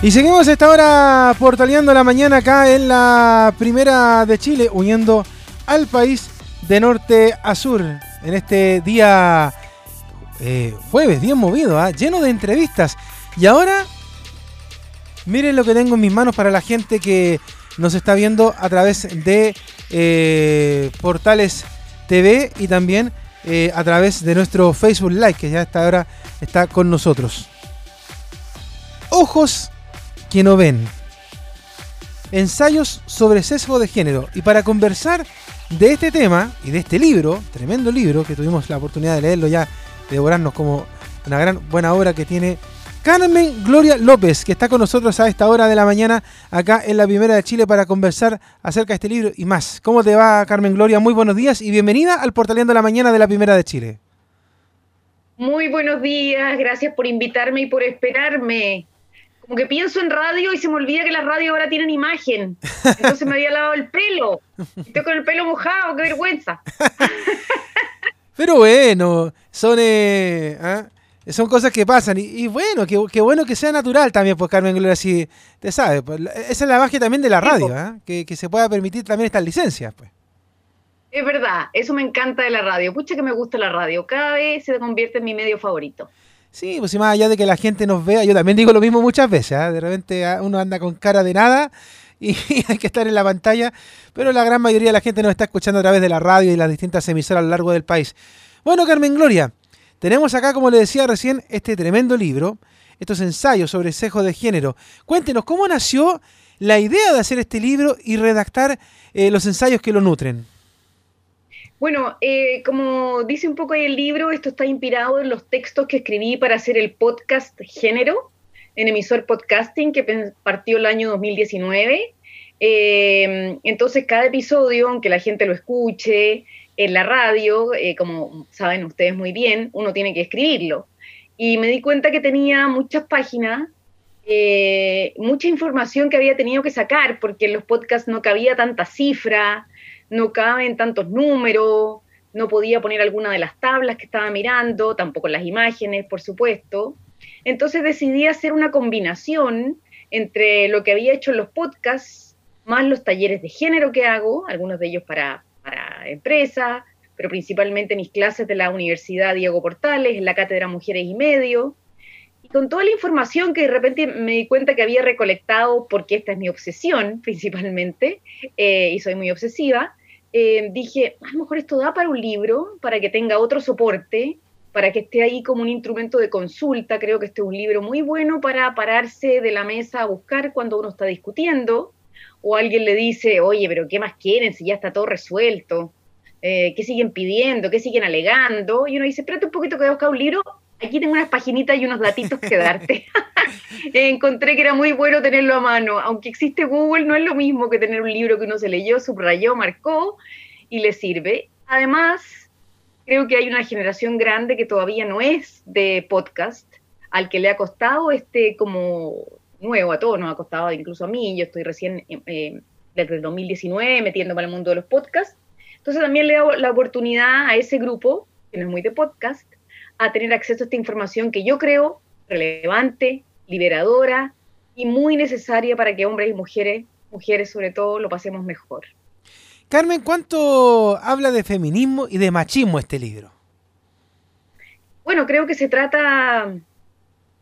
Y seguimos esta hora portaleando la mañana acá en la primera de Chile, uniendo al país de norte a sur en este día eh, jueves, día movido, ¿ah? lleno de entrevistas. Y ahora, miren lo que tengo en mis manos para la gente que nos está viendo a través de eh, portales TV y también eh, a través de nuestro Facebook Live, que ya hasta ahora está con nosotros. Ojos que no ven. Ensayos sobre sesgo de género. Y para conversar de este tema y de este libro, tremendo libro, que tuvimos la oportunidad de leerlo ya, de devorarnos como una gran buena obra que tiene Carmen Gloria López, que está con nosotros a esta hora de la mañana acá en la Primera de Chile para conversar acerca de este libro y más. ¿Cómo te va, Carmen Gloria? Muy buenos días y bienvenida al Portaleando la Mañana de la Primera de Chile. Muy buenos días, gracias por invitarme y por esperarme como que pienso en radio y se me olvida que las radios ahora tienen imagen. Entonces me había lavado el pelo. Estoy con el pelo mojado, qué vergüenza. Pero bueno, son, eh, ¿ah? son cosas que pasan. Y, bueno, qué, bueno que sea natural también, pues Carmen Gloria, si te sabes. Pues, esa es la magia también de la radio, ¿ah? que, que, se pueda permitir también estas licencias. pues. Es verdad, eso me encanta de la radio. Pucha que me gusta la radio. Cada vez se convierte en mi medio favorito. Sí, pues si más allá de que la gente nos vea, yo también digo lo mismo muchas veces, ¿ah? de repente ¿ah? uno anda con cara de nada y hay que estar en la pantalla, pero la gran mayoría de la gente nos está escuchando a través de la radio y las distintas emisoras a lo largo del país. Bueno, Carmen Gloria, tenemos acá, como le decía recién, este tremendo libro, estos ensayos sobre sesgo de género. Cuéntenos, ¿cómo nació la idea de hacer este libro y redactar eh, los ensayos que lo nutren? Bueno, eh, como dice un poco el libro, esto está inspirado en los textos que escribí para hacer el podcast Género en emisor podcasting que partió el año 2019. Eh, entonces, cada episodio, aunque la gente lo escuche en la radio, eh, como saben ustedes muy bien, uno tiene que escribirlo. Y me di cuenta que tenía muchas páginas, mucha información que había tenido que sacar, porque en los podcasts no cabía tanta cifra, no caben tantos números, no podía poner alguna de las tablas que estaba mirando, tampoco las imágenes, por supuesto. Entonces decidí hacer una combinación entre lo que había hecho en los podcasts, más los talleres de género que hago, algunos de ellos para, para empresas, pero principalmente mis clases de la Universidad Diego Portales, en la Cátedra Mujeres y Medio, y con toda la información que de repente me di cuenta que había recolectado, porque esta es mi obsesión principalmente, eh, y soy muy obsesiva, eh, dije, a lo mejor esto da para un libro, para que tenga otro soporte, para que esté ahí como un instrumento de consulta. Creo que este es un libro muy bueno para pararse de la mesa a buscar cuando uno está discutiendo, o alguien le dice, oye, pero ¿qué más quieren si ya está todo resuelto? Eh, ¿Qué siguen pidiendo? ¿Qué siguen alegando? Y uno dice, espérate un poquito que voy a buscar un libro. Aquí tengo unas paginitas y unos datitos que darte. Encontré que era muy bueno tenerlo a mano. Aunque existe Google, no es lo mismo que tener un libro que uno se leyó, subrayó, marcó y le sirve. Además, creo que hay una generación grande que todavía no es de podcast, al que le ha costado este como nuevo, a todos nos ha costado, incluso a mí, yo estoy recién eh, desde el 2019 metiéndome al mundo de los podcasts. Entonces también le doy la oportunidad a ese grupo, que no es muy de podcast, a tener acceso a esta información que yo creo relevante, liberadora y muy necesaria para que hombres y mujeres, mujeres sobre todo, lo pasemos mejor. Carmen, ¿cuánto habla de feminismo y de machismo este libro? Bueno, creo que se trata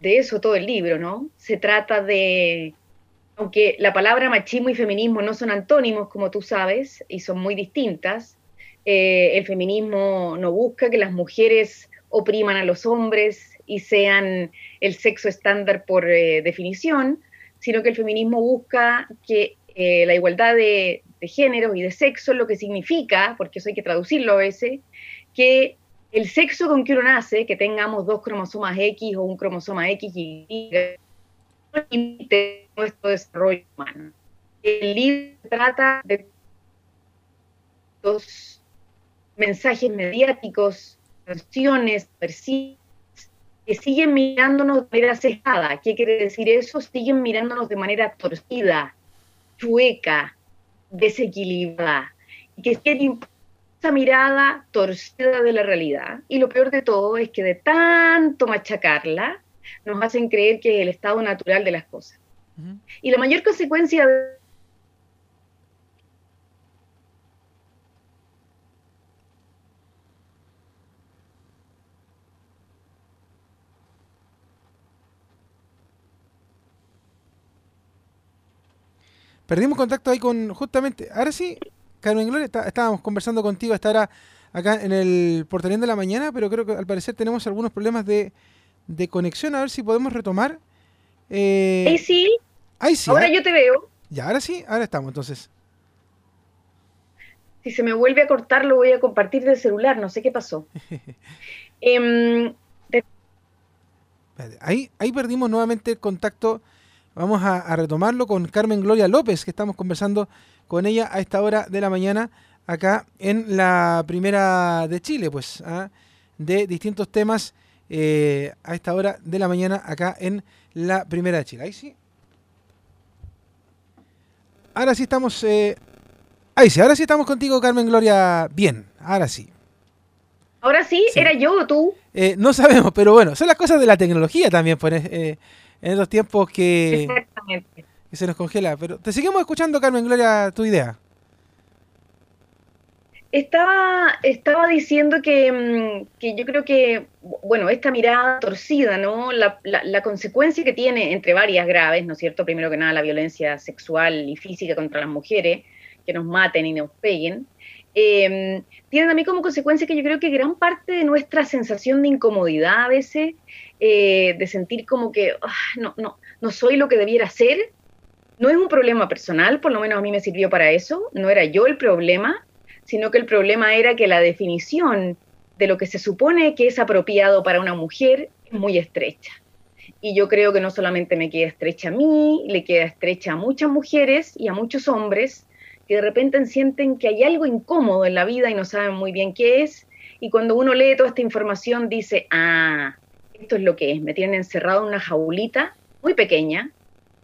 de eso todo el libro, ¿no? Se trata de, aunque la palabra machismo y feminismo no son antónimos, como tú sabes, y son muy distintas, eh, el feminismo no busca que las mujeres opriman a los hombres y sean el sexo estándar por eh, definición, sino que el feminismo busca que eh, la igualdad de, de género y de sexo, lo que significa, porque eso hay que traducirlo a veces, que el sexo con que uno nace, que tengamos dos cromosomas X o un cromosoma X y limite nuestro desarrollo humano. El libro trata de los mensajes mediáticos, canciones, que siguen mirándonos de manera cejada. ¿Qué quiere decir eso? Siguen mirándonos de manera torcida, chueca, desequilibrada. Y que tienen esa mirada torcida de la realidad. Y lo peor de todo es que de tanto machacarla, nos hacen creer que es el estado natural de las cosas. Y la mayor consecuencia de Perdimos contacto ahí con, justamente, ahora sí, Carmen Gloria, estábamos conversando contigo hasta ahora acá en el portalín de la mañana, pero creo que al parecer tenemos algunos problemas de, conexión, a ver si podemos retomar. Eh, ahí sí. Ahí sí. Ahora ¿ah? yo te veo. Ya, ahora sí, ahora estamos entonces. Si se me vuelve a cortar, lo voy a compartir del celular, no sé qué pasó. Em, ahí, ahí perdimos nuevamente el contacto Vamos a, retomarlo con Carmen Gloria López, que estamos conversando con ella a esta hora de la mañana acá en la primera de Chile, pues, ¿ah? de distintos temas eh, a esta hora de la mañana acá en la primera de Chile. Ahí sí. Ahora sí estamos. Eh, ahí sí, ahora sí estamos contigo, Carmen Gloria. Bien, ahora sí. Ahora sí, ¿era yo o tú? Eh, no sabemos, pero bueno, son las cosas de la tecnología también, pues en estos tiempos que, que se nos congela. Pero te seguimos escuchando, Carmen Gloria, tu idea. Estaba, estaba diciendo que, mm, que, yo creo que, bueno, esta mirada torcida, ¿no? La, la, consecuencia que tiene, entre varias graves, ¿no es cierto? Primero que nada, la violencia sexual y física contra las mujeres, que nos maten y nos peguen, eh, tienen a mí como consecuencia que yo creo que gran parte de nuestra sensación de incomodidad a veces eh, de sentir como que ah, no, no, no soy lo que debiera ser. No es un problema personal, por lo menos a mí me sirvió para eso, no era yo el problema, sino que el problema era que la definición de lo que se supone que es apropiado para una mujer es muy estrecha. Y yo creo que no solamente me queda estrecha a mí, le queda estrecha a muchas mujeres y a muchos hombres que de repente sienten que hay algo incómodo en la vida y no saben muy bien qué es. Y cuando uno lee toda esta información dice, ah, esto es lo que es, me tienen encerrado en una jaulita muy pequeña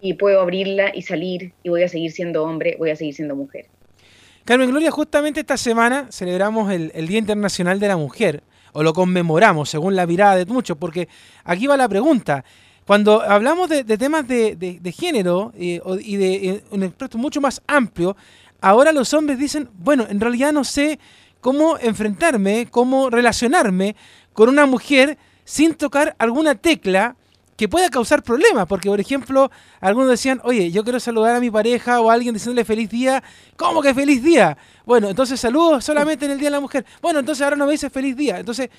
y puedo abrirla y salir y voy a seguir siendo hombre, voy a seguir siendo mujer. Carmen Gloria, justamente esta semana celebramos el, Día Internacional de la Mujer, o lo conmemoramos según la mirada de muchos, porque aquí va la pregunta. Cuando hablamos de, temas de, género eh, y de eh, un aspecto mucho más amplio, ahora los hombres dicen, bueno, en realidad no sé cómo enfrentarme, cómo relacionarme con una mujer sin tocar alguna tecla que pueda causar problemas, porque por ejemplo, algunos decían, oye, yo quiero saludar a mi pareja o a alguien diciéndole feliz día, ¿cómo que feliz día? Bueno, entonces saludos solamente en el Día de la Mujer. Bueno, entonces ahora no me dice feliz día. Entonces,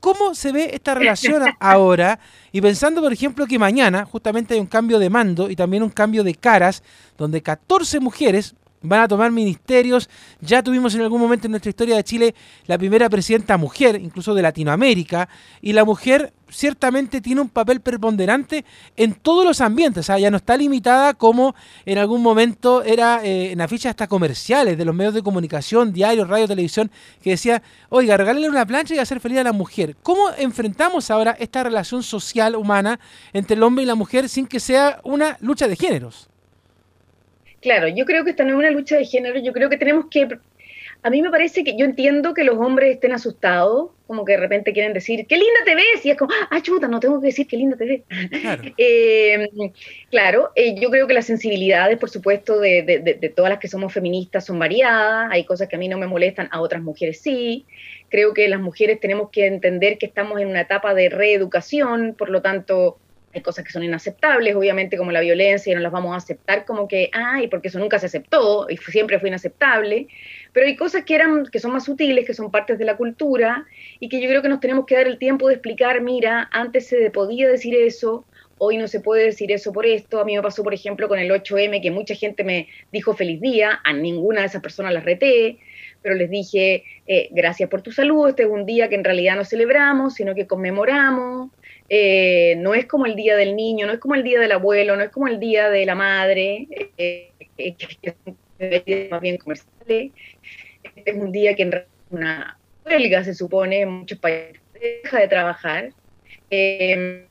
¿cómo se ve esta relación ahora? Y pensando, por ejemplo, que mañana justamente hay un cambio de mando y también un cambio de caras, donde 14 mujeres van a tomar ministerios. Ya tuvimos en algún momento en nuestra historia de Chile la primera presidenta mujer, incluso de Latinoamérica, y la mujer ciertamente tiene un papel preponderante en todos los ambientes, o sea, ya no está limitada como en algún momento era eh, en afiches hasta comerciales de los medios de comunicación, diarios, radio, televisión, que decía, oiga, regálale una plancha y hacer feliz a la mujer. ¿Cómo enfrentamos ahora esta relación social humana entre el hombre y la mujer sin que sea una lucha de géneros? Claro, yo creo que esta no es una lucha de género, yo creo que tenemos que... A mí me parece que yo entiendo que los hombres estén asustados, como que de repente quieren decir, qué linda te ves, y es como, ah, chuta, no tengo que decir qué linda te ves. Claro, eh, claro eh, yo creo que las sensibilidades, por supuesto, de, de, de, todas las que somos feministas son variadas, hay cosas que a mí no me molestan, a otras mujeres sí. Creo que las mujeres tenemos que entender que estamos en una etapa de reeducación, por lo tanto, hay cosas que son inaceptables, obviamente como la violencia, y no las vamos a aceptar como que, ay, porque eso nunca se aceptó y siempre fue inaceptable, pero hay cosas que, eran, que son más sutiles, que son partes de la cultura y que yo creo que nos tenemos que dar el tiempo de explicar, mira, antes se podía decir eso, hoy no se puede decir eso por esto, a mí me pasó por ejemplo con el 8M que mucha gente me dijo feliz día, a ninguna de esas personas las reté, pero les dije, eh, gracias por tu salud, este es un día que en realidad no celebramos, sino que conmemoramos, eh, no es como el día del niño, no es como el día del abuelo, no es como el día de la madre, eh, que es más bien comerciales. Este es un día que en una huelga se supone, en muchos países deja de trabajar. Eh,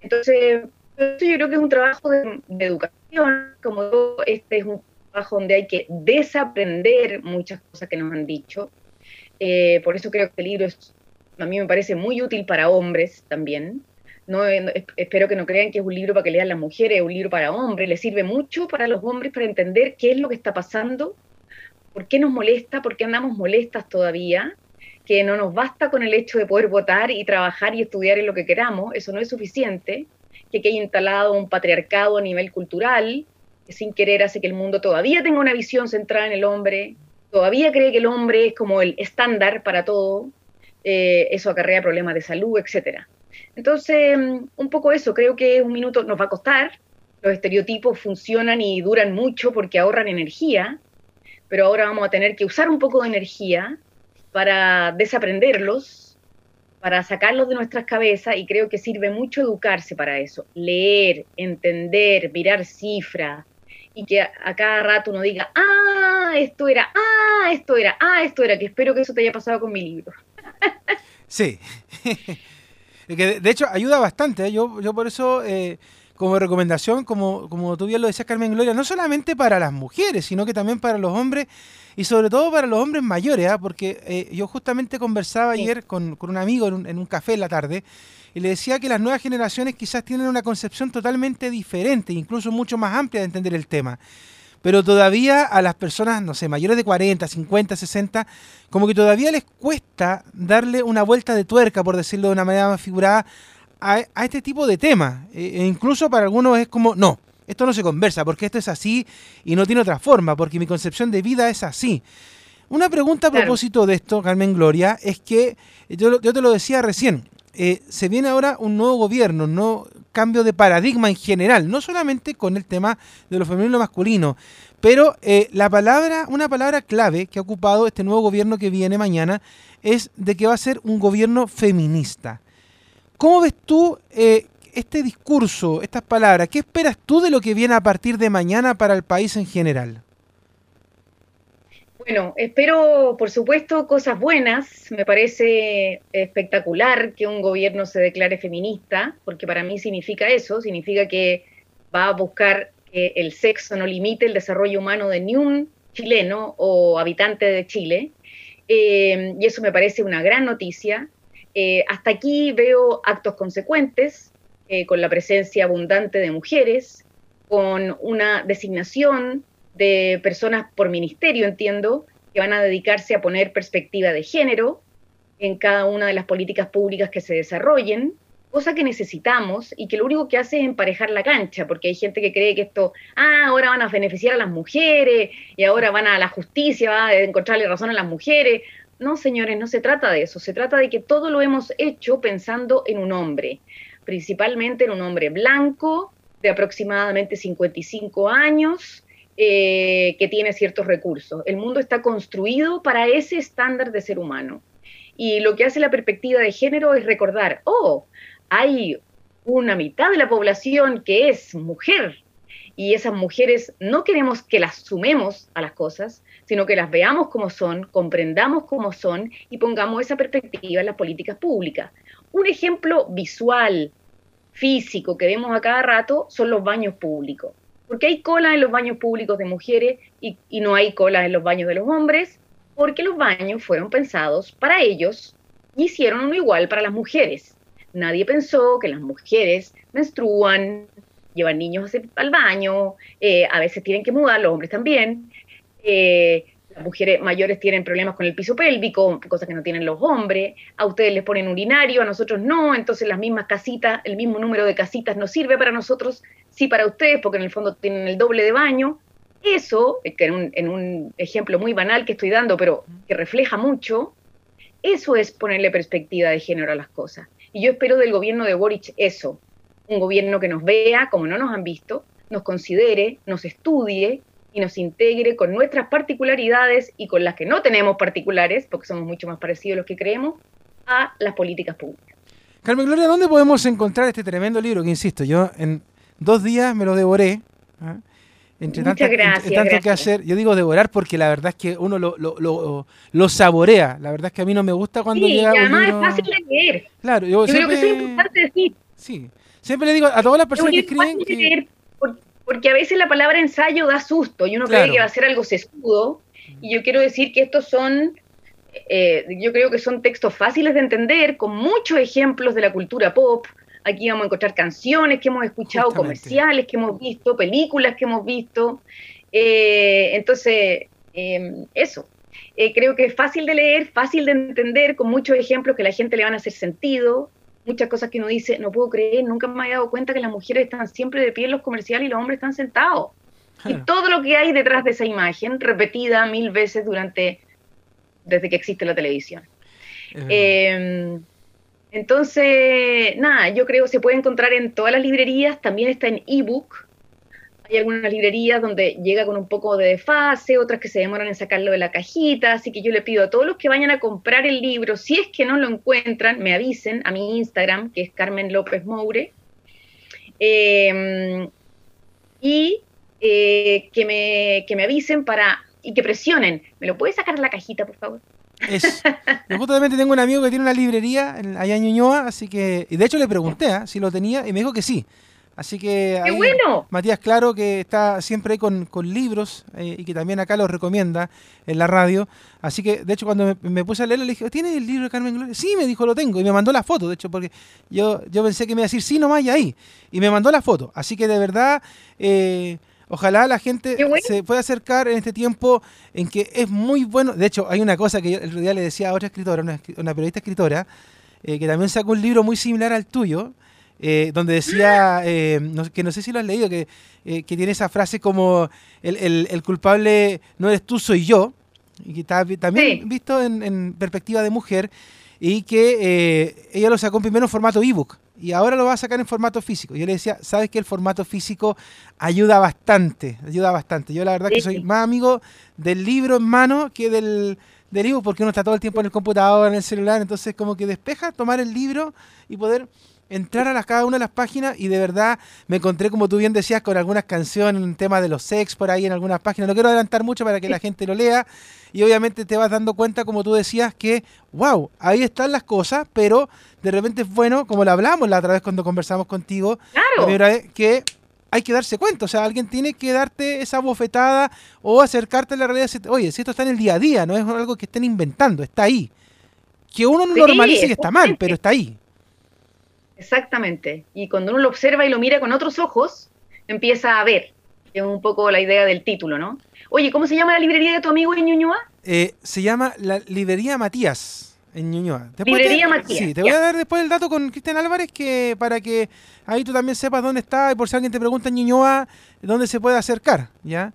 entonces, yo creo que es un trabajo de, educación, como este es un trabajo donde hay que desaprender muchas cosas que nos han dicho. por eso creo que el libro es, a mí me parece muy útil para hombres también, no, espero que no crean que es un libro para que lean las mujeres, es un libro para hombres, le sirve mucho para los hombres para entender qué es lo que está pasando, por qué nos molesta, por qué andamos molestas todavía, que no nos basta con el hecho de poder votar y trabajar y estudiar en lo que queramos, eso no es suficiente, que hay instalado un patriarcado a nivel cultural, que sin querer hace que el mundo todavía tenga una visión centrada en el hombre, todavía cree que el hombre es como el estándar para todo, eh, eso acarrea problemas de salud, etcétera. Entonces, un poco eso, creo que un minuto nos va a costar, los estereotipos funcionan y duran mucho porque ahorran energía, pero ahora vamos a tener que usar un poco de energía para desaprenderlos, para sacarlos de nuestras cabezas y creo que sirve mucho educarse para eso, leer, entender, mirar cifras y que a, cada rato uno diga, ah, esto era, ah, esto era, ah, esto era, que espero que eso te haya pasado con mi libro. sí. que de hecho ayuda bastante. ¿eh? Yo, yo por eso, eh, como recomendación, como, como tú bien lo decías, Carmen Gloria, no solamente para las mujeres, sino que también para los hombres y sobre todo para los hombres mayores, ¿ah? porque eh, yo justamente conversaba ayer con, un amigo en un, en un, café en la tarde y le decía que las nuevas generaciones quizás tienen una concepción totalmente diferente, incluso mucho más amplia de entender el tema pero todavía a las personas, no sé, mayores de 40, 50, 60, como que todavía les cuesta darle una vuelta de tuerca, por decirlo de una manera más figurada, a, este tipo de temas. E, e incluso para algunos es como, no, esto no se conversa, porque esto es así y no tiene otra forma, porque mi concepción de vida es así. Una pregunta a propósito de esto, Carmen Gloria, es que yo, yo te lo decía recién, eh, se viene ahora un nuevo gobierno, nuevo cambio de paradigma en general, no solamente con el tema de lo femenino y lo masculino, pero eh, la palabra, una palabra clave que ha ocupado este nuevo gobierno que viene mañana es de que va a ser un gobierno feminista. ¿Cómo ves tú eh, este discurso, estas palabras? ¿Qué esperas tú de lo que viene a partir de mañana para el país en general? Bueno, espero, por supuesto, cosas buenas. Me parece espectacular que un gobierno se declare feminista, porque para mí significa eso, significa que va a buscar que el sexo no limite el desarrollo humano de ni un chileno o habitante de Chile. Eh, y eso me parece una gran noticia. Eh, hasta aquí veo actos consecuentes, eh, con la presencia abundante de mujeres, con una designación de personas por ministerio, entiendo, que van a dedicarse a poner perspectiva de género en cada una de las políticas públicas que se desarrollen, cosa que necesitamos y que lo único que hace es emparejar la cancha, porque hay gente que cree que esto, ah, ahora van a beneficiar a las mujeres y ahora van a la justicia, va a encontrarle razón a las mujeres. No, señores, no se trata de eso, se trata de que todo lo hemos hecho pensando en un hombre, principalmente en un hombre blanco de aproximadamente 55 años, eh, que tiene ciertos recursos. El mundo está construido para ese estándar de ser humano. Y lo que hace la perspectiva de género es recordar, oh, hay una mitad de la población que es mujer. Y esas mujeres no queremos que las sumemos a las cosas, sino que las veamos como son, comprendamos cómo son y pongamos esa perspectiva en las políticas públicas. Un ejemplo visual, físico que vemos a cada rato son los baños públicos porque hay cola en los baños públicos de mujeres y, no hay cola en los baños de los hombres, porque los baños fueron pensados para ellos y hicieron uno igual para las mujeres. Nadie pensó que las mujeres menstruan, llevan niños al baño, eh, a veces tienen que mudar, los hombres también. Eh, las mujeres mayores tienen problemas con el piso pélvico, cosas que no tienen los hombres. A ustedes les ponen urinario, a nosotros no. Entonces las mismas casitas, el mismo número de casitas no sirve para nosotros sí para ustedes, porque en el fondo tienen el doble de baño. Eso, que en un, en un ejemplo muy banal que estoy dando, pero que refleja mucho, eso es ponerle perspectiva de género a las cosas. Y yo espero del gobierno de Boric eso, un gobierno que nos vea como no nos han visto, nos considere, nos estudie y nos integre con nuestras particularidades y con las que no tenemos particulares, porque somos mucho más parecidos a los que creemos, a las políticas públicas. Carmen Gloria, ¿dónde podemos encontrar este tremendo libro que, insisto, yo en dos días me lo devoré. ¿ah? Entre, tanto, que hacer, yo digo devorar porque la verdad es que uno lo, lo, lo, saborea. La verdad es que a mí no me gusta cuando sí, llega. Y además es fácil de leer. Claro, yo, creo que eso es importante decir. Sí, siempre le digo a todas las personas que escriben. Que... porque a veces la palabra ensayo da susto y uno cree que va a ser algo sesudo. Y yo quiero decir que estos son, eh, yo creo que son textos fáciles de entender, con muchos ejemplos de la cultura pop, aquí vamos a encontrar canciones que hemos escuchado, comerciales que hemos visto, películas que hemos visto. Eh, entonces, em, eso. Eh, creo que es fácil de leer, fácil de entender, con muchos ejemplos que la gente le van a hacer sentido, muchas cosas que uno dice, no puedo creer, nunca me había dado cuenta que las mujeres están siempre de pie en los comerciales y los hombres están sentados. Y todo lo que hay detrás de esa imagen, repetida mil veces durante, desde que existe la televisión. Em, entonces, nada, yo creo que se puede encontrar en todas las librerías, también está en ebook, hay algunas librerías donde llega con un poco de desfase, otras que se demoran en sacarlo de la cajita, así que yo le pido a todos los que vayan a comprar el libro, si es que no lo encuentran, me avisen a mi Instagram, que es Carmen López Moure, em, y eh, que, me, que me avisen para y que presionen. ¿Me lo puedes sacar de la cajita, por favor? Es, yo justamente tengo un amigo que tiene una librería allá en Ñuñoa, así que, y de hecho le pregunté ¿eh? si lo tenía y me dijo que sí. Así que ¡Qué bueno! Matías Claro, que está siempre ahí con, libros eh, y que también acá los recomienda en la radio. Así que, de hecho, cuando me, puse a leerlo, le dije, ¿tienes el libro de Carmen Gloria? Sí, me dijo, lo tengo. Y me mandó la foto, de hecho, porque yo, yo pensé que me iba a decir sí nomás y ahí. Y me mandó la foto. Así que de verdad, eh, ojalá la gente se pueda acercar en este tiempo en que es muy bueno. De hecho, hay una cosa que yo el otro día le decía a otra escritora, una, periodista escritora, eh, que también sacó un libro muy similar al tuyo eh, donde decía, eh, que no sé si lo has leído, que, tiene esa frase como el, culpable no eres tú, soy yo, y que está también visto en, perspectiva de mujer, y que ella lo sacó en primero en formato ebook y ahora lo va a sacar en formato físico. Yo le decía, sabes que el formato físico ayuda bastante, ayuda bastante. Yo la verdad que soy más amigo del libro en mano que del, del ebook, porque uno está todo el tiempo en el computador, en el celular, entonces como que despeja tomar el libro y poder entrar a las, cada una de las páginas y de verdad me encontré, como tú bien decías, con algunas canciones, un tema de los sex por ahí en algunas páginas. No quiero adelantar mucho para que la gente lo lea y obviamente te vas dando cuenta, como tú decías, que, wow, ahí están las cosas, pero de repente es bueno, como lo hablamos la otra vez cuando conversamos contigo, que hay que darse cuenta, o sea, alguien tiene que darte esa bofetada o acercarte a la realidad. Oye, si esto está en el día a día, no es algo que estén inventando, está ahí. Que uno no normalice que está mal, pero está ahí. Exactamente. Y cuando uno lo observa y lo mira con otros ojos, empieza a ver. Es un poco la idea del título, ¿no? Oye, ¿cómo se llama la librería de tu amigo en Ñuñoa? Eh, se llama la Librería Matías en Ñuñoa. librería Matías. Sí, te voy a dar después el dato con Cristian Álvarez que para que ahí tú también sepas dónde está y por si alguien te pregunta en Ñuñoa, dónde se puede acercar, ¿ya?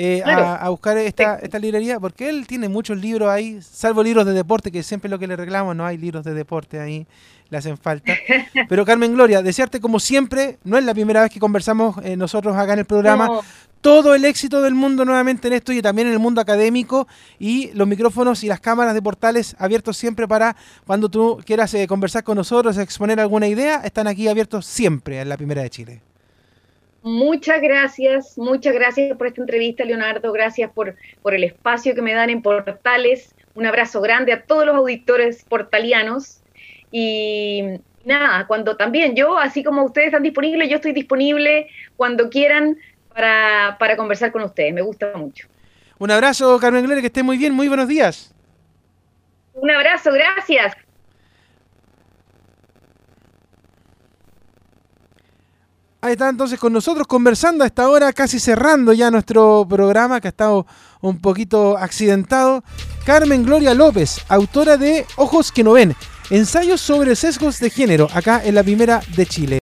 Eh, a, buscar esta, esta librería, porque él tiene muchos libros ahí, salvo libros de deporte, que siempre es lo que le reclamo, no hay libros de deporte ahí le hacen falta. Pero Carmen Gloria, desearte como siempre, no es la primera vez que conversamos eh, nosotros acá en el programa, todo el éxito del mundo nuevamente en esto y también en el mundo académico y los micrófonos y las cámaras de portales abiertos siempre para cuando tú quieras eh, conversar con nosotros, exponer alguna idea, están aquí abiertos siempre en la Primera de Chile. Muchas gracias, muchas gracias por esta entrevista, Leonardo. Gracias por, por el espacio que me dan en Portales. Un abrazo grande a todos los auditores portalianos. Y nada, cuando también yo, así como ustedes están disponibles, yo estoy disponible cuando quieran para, para conversar con ustedes. Me gusta mucho. Un abrazo, Carmen Gloria, que esté muy bien. Muy buenos días. Un abrazo, gracias. Ahí está entonces con nosotros conversando a esta hora, casi cerrando ya nuestro programa que ha estado un poquito accidentado. Carmen Gloria López, autora de Ojos que no ven, ensayos sobre sesgos de género, acá en la primera de Chile.